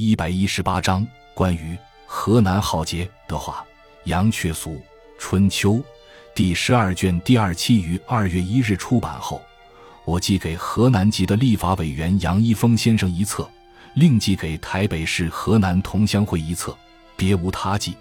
一百一十八章关于河南浩劫的话。杨确俗《春秋》第十二卷第二期于二月一日出版后，我寄给河南籍的立法委员杨一峰先生一册，另寄给台北市河南同乡会一册，别无他寄，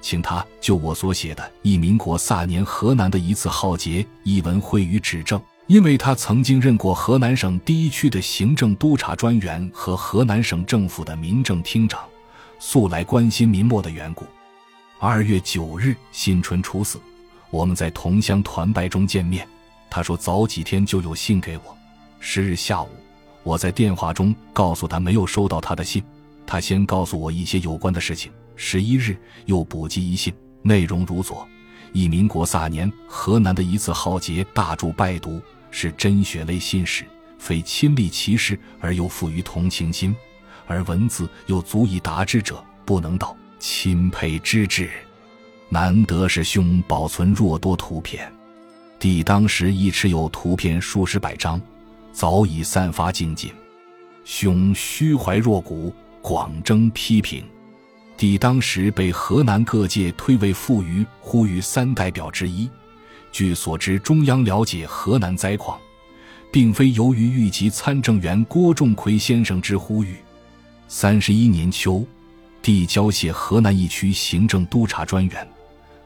请他就我所写的《一民国卅年河南的一次浩劫》一文会予指正。因为他曾经任过河南省第一区的行政督察专员和河南省政府的民政厅长，素来关心民末的缘故。二月九日，新春初四，我们在同乡团拜中见面。他说早几天就有信给我。十日下午，我在电话中告诉他没有收到他的信。他先告诉我一些有关的事情。十一日又补寄一信，内容如左：一民国卅年河南的一次浩劫，大著拜读，是真血泪信史，非亲历其事而又富于同情心，而文字又足以达之者，不能道。钦佩之至，难得是兄保存若多图片。弟当时亦持有图片数十百张，早已散发精进。兄虚怀若谷，广征批评。弟当时被河南各界推为富余呼吁三代表之一。据所知，中央了解河南灾况，并非由于豫籍参政员郭仲奎先生之呼吁。三十一年秋。递交谢河南一区行政督察专员，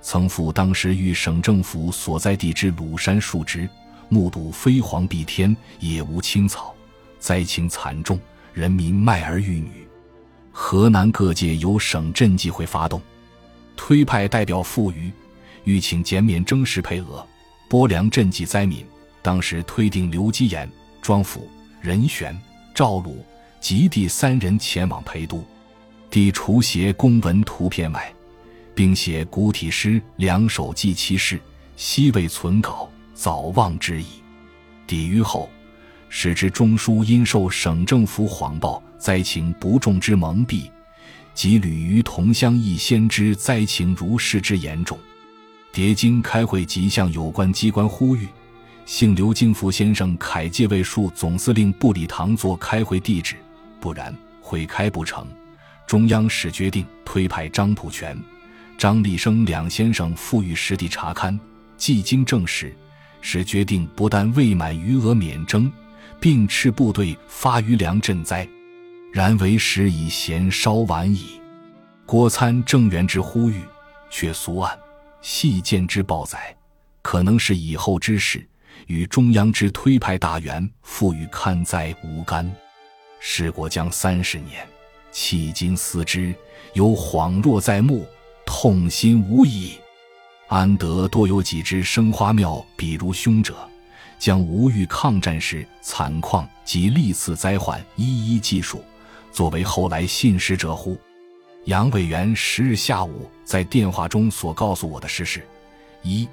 曾赴当时豫省政府所在地之鲁山述职，目睹飞黄蔽天，野无青草，灾情惨重，人民卖儿育女。河南各界由省镇纪会发动，推派代表赴渝，欲请减免征实配额，拨粮赈济灾民。当时推定刘基言、庄府、任玄、赵鲁及第三人前往陪都。帝除写公文图片外，并写古体诗两首记其事，悉未存稿，早忘之矣。抵于后，使之中书因受省政府谎报灾情不重之蒙蔽，及屡于同乡亦先知灾情如是之严重，迭经开会即向有关机关呼吁，幸刘敬福先生凯介卫戍总司令部里堂作开会地址，不然会开不成。中央使决定推派张普全、张立生两先生赴豫实地查勘，既经证实，使决定不但未满余额免征，并斥部队发余粮赈灾。然为时已嫌稍晚矣。郭参政员之呼吁，却俗案细见之报载，可能是以后之事，与中央之推派大员赴豫勘灾无干。事过将三十年。迄今思之，犹恍若在目，痛心无已。安得多有几只生花庙，比如兄者，将吴豫抗战时惨况及历次灾患一一记述，作为后来信使者乎？杨委员十日下午在电话中所告诉我的事实：一，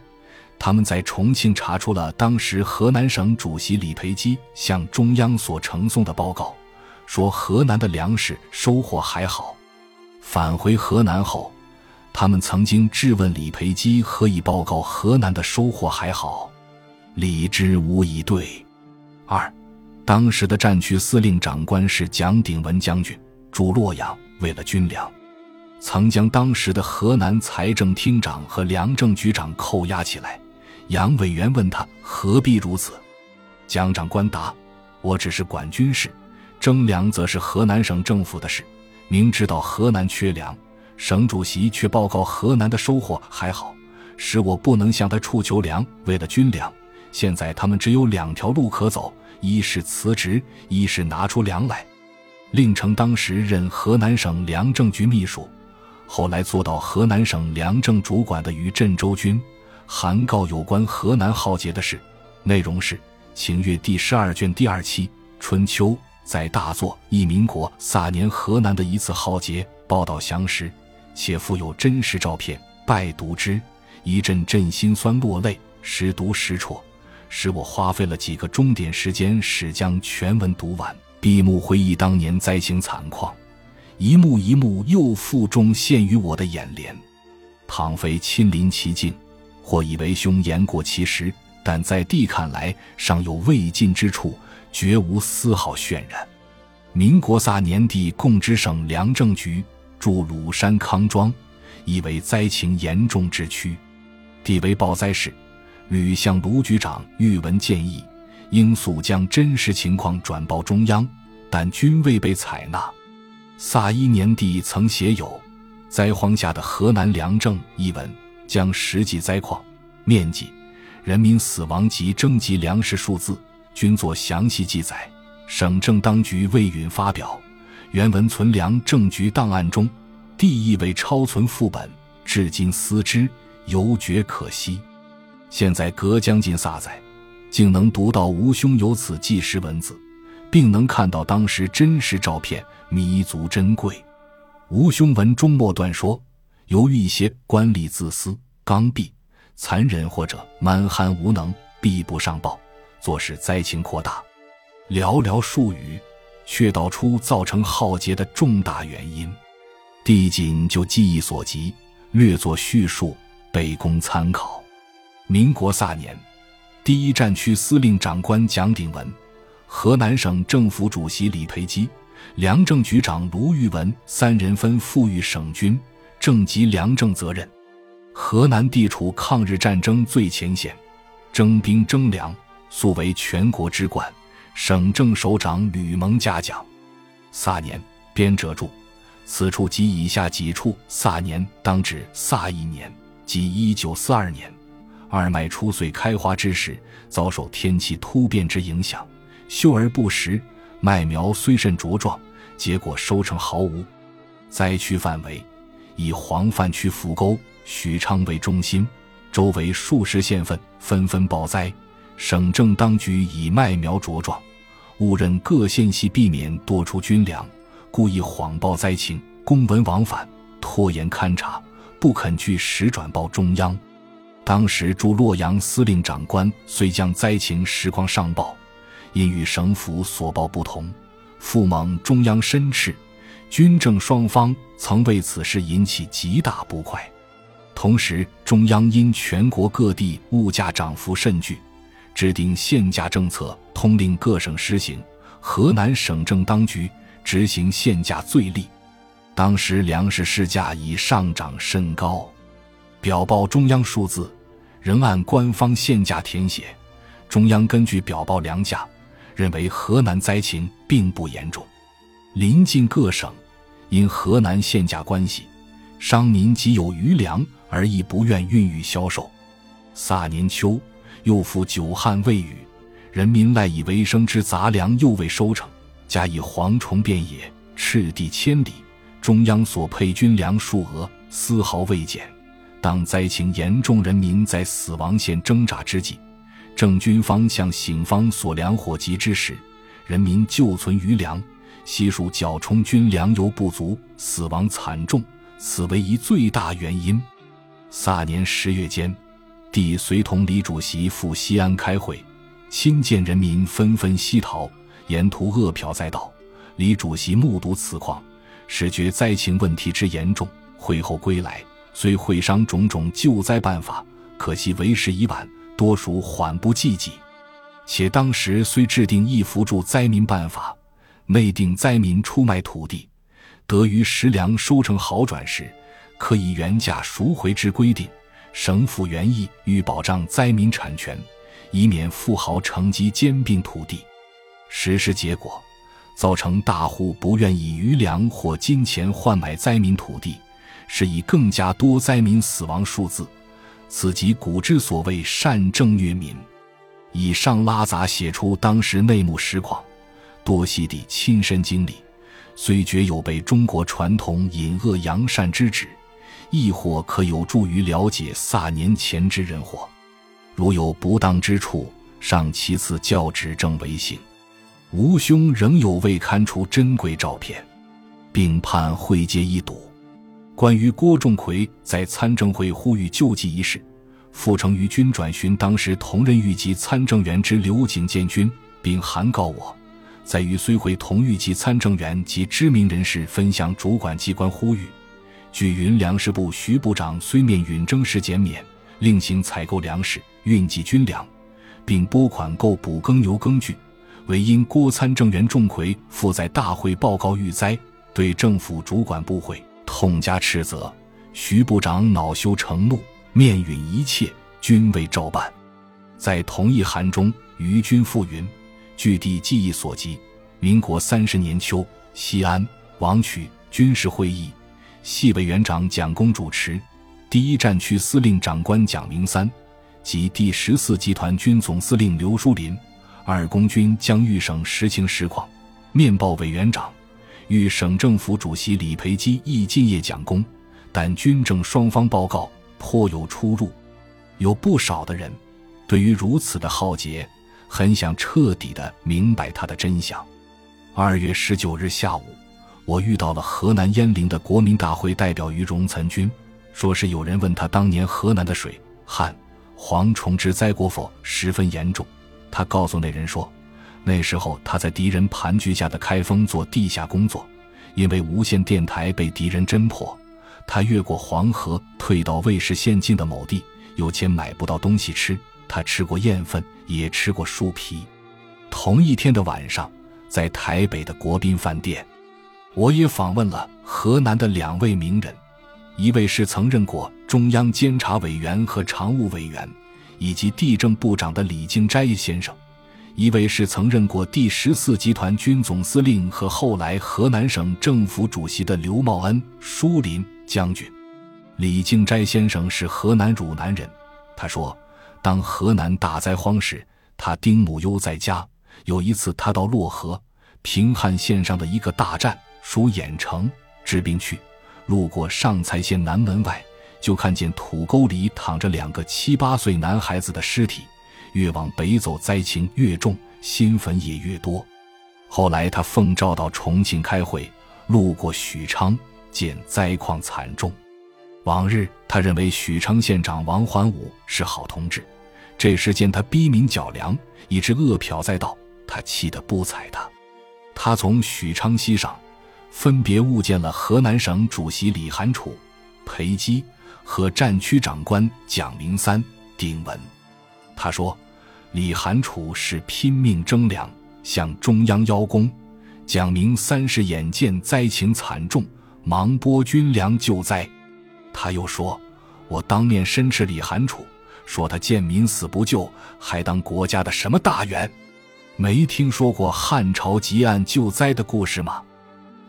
他们在重庆查出了当时河南省主席李培基向中央所呈送的报告。说河南的粮食收获还好。返回河南后，他们曾经质问李培基何以报告河南的收获还好，李之无以对。二，当时的战区司令长官是蒋鼎文将军，驻洛阳，为了军粮，曾将当时的河南财政厅长和粮政局长扣押起来。杨委员问他何必如此，蒋长官答：“我只是管军事。”征粮则是河南省政府的事，明知道河南缺粮，省主席却报告河南的收获还好，使我不能向他处求粮。为了军粮，现在他们只有两条路可走：一是辞职，一是拿出粮来。令成当时任河南省粮政局秘书，后来做到河南省粮政主管的于镇州军，函告有关河南浩劫的事，内容是，请阅第十二卷第二期《春秋》。在大作《一民国卅年河南的一次浩劫》报道详实，且附有真实照片，拜读之，一阵阵心酸落泪，时读时辍，使我花费了几个钟点时间，使将全文读完，闭目回忆当年灾情惨况，一幕一幕又复重现于我的眼帘。倘非亲临其境，或以为兄言过其实，但在弟看来，尚有未尽之处。绝无丝毫渲染。民国卅年帝贡之省粮政局驻鲁山康庄，以为灾情严重之区。地为报灾事，屡向卢局长谕文建议，应速将真实情况转报中央，但均未被采纳。萨伊年帝曾写有《灾荒下的河南粮政》一文，将实际灾况、面积、人民死亡及征集粮食数字均作详细记载。省政当局未允发表，原文存粮政局档案中，帝意为抄存副本，至今思之，犹觉可惜。现在隔将近仨载，竟能读到吴兄有此纪实文字，并能看到当时真实照片，弥足珍贵。吴兄文中末段说，由于一些官吏自私、刚愎、残忍或者蛮憨无能，必不上报，做使灾情扩大。寥寥数语，却道出造成浩劫的重大原因。帝仅就记忆所及，略作叙述，备供参考。民国卅年，第一战区司令长官蒋鼎文、河南省政府主席李培基、粮政局长卢玉文三人分赋予省军政及粮政责任。河南地处抗日战争最前线，征兵征粮，素为全国之冠。省政首长吕蒙嘉奖。萨年编者注：此处及以下几处萨年当指萨一年，即一九四二年，二麦初岁开花之时，遭受天气突变之影响，秀而不实，麦苗虽甚茁壮，结果收成毫无。灾区范围以黄泛区扶沟、许昌为中心，周围数十县份纷纷报灾。省政当局以麦苗茁壮，误认各县系避免多出军粮，故意谎报灾情，公文往返，拖延勘察，不肯据实转报中央。当时驻洛阳司令长官虽将灾情实况上报，因与省府所报不同，复蒙中央申斥，军政双方曾为此事引起极大不快。同时，中央因全国各地物价涨幅甚巨。制定限价政策，通令各省施行。河南省政当局执行限价最厉。当时粮食市价已上涨甚高，表报中央数字，仍按官方限价填写。中央根据表报粮价，认为河南灾情并不严重。临近各省因河南限价关系，商民即有余粮而亦不愿运与销售。萨年秋。又复久旱未雨，人民赖以为生之杂粮又未收成，加以蝗虫遍野，赤地千里，中央所配军粮数额丝毫未减。当灾情严重，人民在死亡线挣扎之际，正军方向醒方索粮火急之时，人民就存余粮，悉数缴充军粮油不足，死亡惨重，此为一最大原因。萨年十月间。帝随同李主席赴西安开会，亲见人民纷纷西逃，沿途饿殍载道。李主席目睹此况，始觉灾情问题之严重。会后归来，虽会商种种救灾办法，可惜为时已晚，多属缓不济急。且当时虽制定一扶助灾民办法，内定灾民出卖土地，得于食粮收成好转时，可以原价赎回之规定。省府原意欲保障灾民产权，以免富豪乘机兼并土地。实施结果，造成大户不愿以余粮或金钱换买灾民土地，是以更加多灾民死亡数字。此即古之所谓善政虐民。以上拉杂写出当时内幕实况，多系地亲身经历，虽觉有被中国传统隐恶扬善之旨。亦或可有助于了解萨年前之人祸，如有不当之处，尚其次教指正为幸。吴兄仍有未刊出珍贵照片，并判会接一睹。关于郭仲奎在参政会呼吁救济一事，傅成于军转询当时同任豫籍参政员之刘景建军，并函告我，在与虽会同豫籍参政员及知名人士分享主管机关呼吁。据云，粮食部徐部长虽面允征时减免，另行采购粮食、运寄军粮，并拨款购补耕牛耕具，为因郭参政员钟馗复在大会报告遇灾，对政府主管部会痛加斥责。徐部长恼羞成怒，面允一切，均未照办。在同一函中，于军复云：据地记忆所及，民国三十年秋，西安王曲军事会议，系委员长蒋公主持，第一战区司令长官蒋明三及第十四集团军总司令刘书林。二公军将豫省实情实况面报委员长，与省政府主席李培基亦进谒讲功，但军政双方报告颇有出入。有不少的人对于如此的浩劫，很想彻底的明白它的真相。二月十九日下午，我遇到了河南鄢陵的国民大会代表于荣岑君，说是有人问他当年河南的水旱蝗虫之灾国否，十分严重。他告诉那人说，那时候他在敌人盘踞下的开封做地下工作，因为无线电台被敌人侦破，他越过黄河退到尉氏县境的某地，有钱买不到东西吃，他吃过燕粪，也吃过树皮。同一天的晚上，在台北的国宾饭店，我也访问了河南的两位名人，一位是曾任过中央监察委员和常务委员。以及地政部长的李敬斋先生，一位是曾任过第十四集团军总司令和后来河南省政府主席的刘茂恩、舒林将军。李敬斋先生是河南汝南人，他说，当河南大灾荒时，他丁母忧在家。有一次，他到漯河平汉线上的一个大站，属郾城，治兵去，路过上蔡县南门外。就看见土沟里躺着两个七八岁男孩子的尸体，越往北走灾情越重，新坟也越多。后来他奉召到重庆开会，路过许昌，见灾况惨重。往日他认为许昌县长王环武是好同志，这时见他逼民剿粮，以致饿殍在道，他气得不睬他。他从许昌西上，分别误见了河南省主席李寒楚、裴基。和战区长官蒋明三、丁文，他说：“李寒楚是拼命征粮，向中央邀功；蒋明三是眼见灾情惨重，忙拨军粮救灾。”他又说：“我当面申斥李寒楚，说他见民死不救，还当国家的什么大员？没听说过汉朝急案救灾的故事吗？”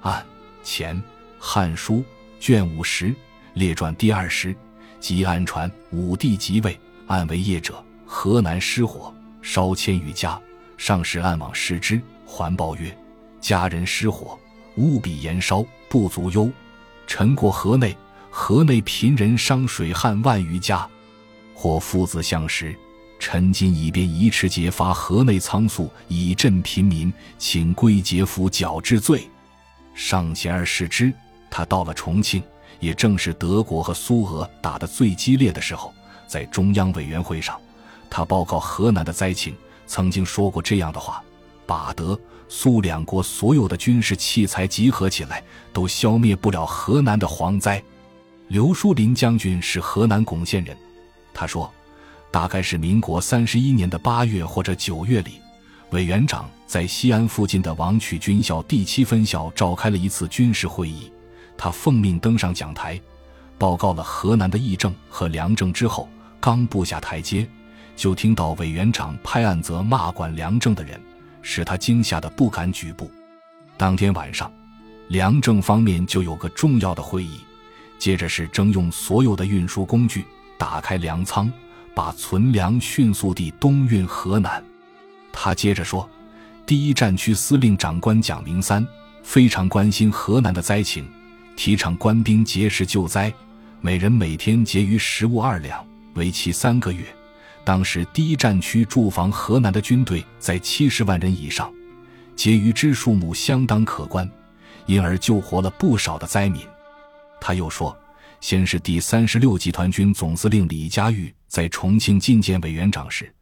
案前《汉书》卷五十。列传第二十，即暗传武帝即位，暗为业者，河南失火，烧千余家。上使暗往视之，还报曰：家人失火，务必延烧，不足忧。臣过河内，河内贫人伤水旱万余家，或父子相识。臣今以便移持节发河内仓粟，以赈贫民，请归节府缴治罪。上贤而视之，他到了重庆。也正是德国和苏俄打得最激烈的时候，在中央委员会上，他报告河南的灾情，曾经说过这样的话：把德、苏两国所有的军事器材集合起来，都消灭不了河南的蝗灾。刘书林将军是河南巩县人，他说，大概是民国三十一年的八月或者九月里，委员长在西安附近的王曲军校第七分校召开了一次军事会议。他奉命登上讲台，报告了河南的议政和粮政之后，刚步下台阶，就听到委员长拍案责骂管粮政的人，使他惊吓得不敢举步。当天晚上，粮政方面就有个重要的会议，接着是征用所有的运输工具，打开粮仓，把存粮迅速地东运河南。他接着说，第一战区司令长官蒋明三非常关心河南的灾情。提倡官兵节食救灾，每人每天节余食物二两，为期三个月。当时第一战区驻防河南的军队在七十万人以上，结余之数目相当可观，因而救活了不少的灾民。他又说，先是第三十六集团军总司令李家玉在重庆觐见委员长时，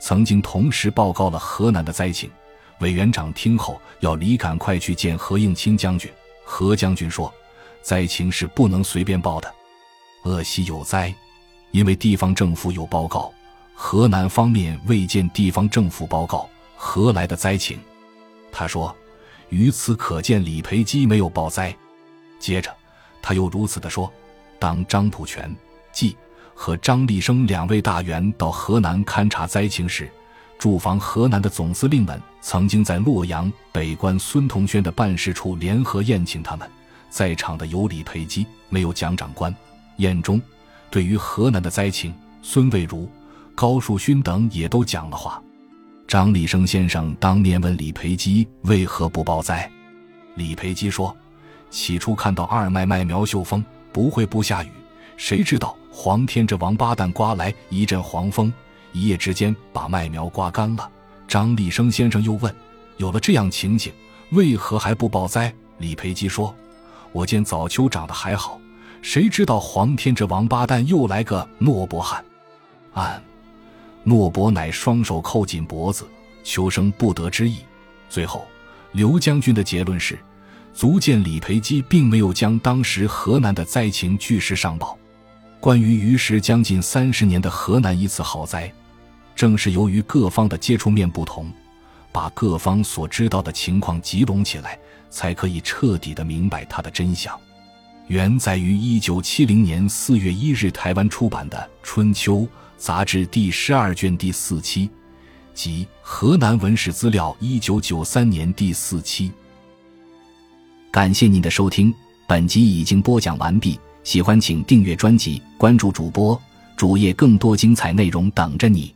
曾经同时报告了河南的灾情。委员长听后要李赶快去见何应钦将军。何将军说。灾情是不能随便报的，鄂西有灾，因为地方政府有报告，河南方面未见地方政府报告，何来的灾情？”他说：“于此可见，李培基没有报灾。”接着，他又如此的说：“当张普全、季和张立生两位大员到河南勘察灾情时，驻防河南的总司令们曾经在洛阳北关孙同轩的办事处联合宴请他们。在场的有李培基，没有蒋长官。宴中，对于河南的灾情，孙蔚如、高树勋等也都讲了话。张立生先生当面问李培基为何不报灾，李培基说。起初看到二麦麦苗秀风，不会不下雨，谁知道黄天这王八蛋刮来一阵黄风，一夜之间把麦苗刮干了。张立生先生又问：有了这样情景，为何还不报灾？李培基说：我见早秋长得还好，谁知道黄天这王八蛋又来个诺伯汉。按诺伯乃双手扣紧脖子，求生不得之意。最后，刘将军的结论是。足见李培基并没有将当时河南的灾情据实上报。关于于时将近三十年的河南一次豪灾，正是由于各方的接触面不同，把各方所知道的情况集拢起来，才可以彻底的明白它的真相。原载于一九七零年四月一日台湾出版的《春秋》杂志第十二卷第四期，及《河南文史资料》一九九三年第四期。感谢您的收听，本集已经播讲完毕。喜欢请订阅专辑，关注主播主页，更多精彩内容等着你。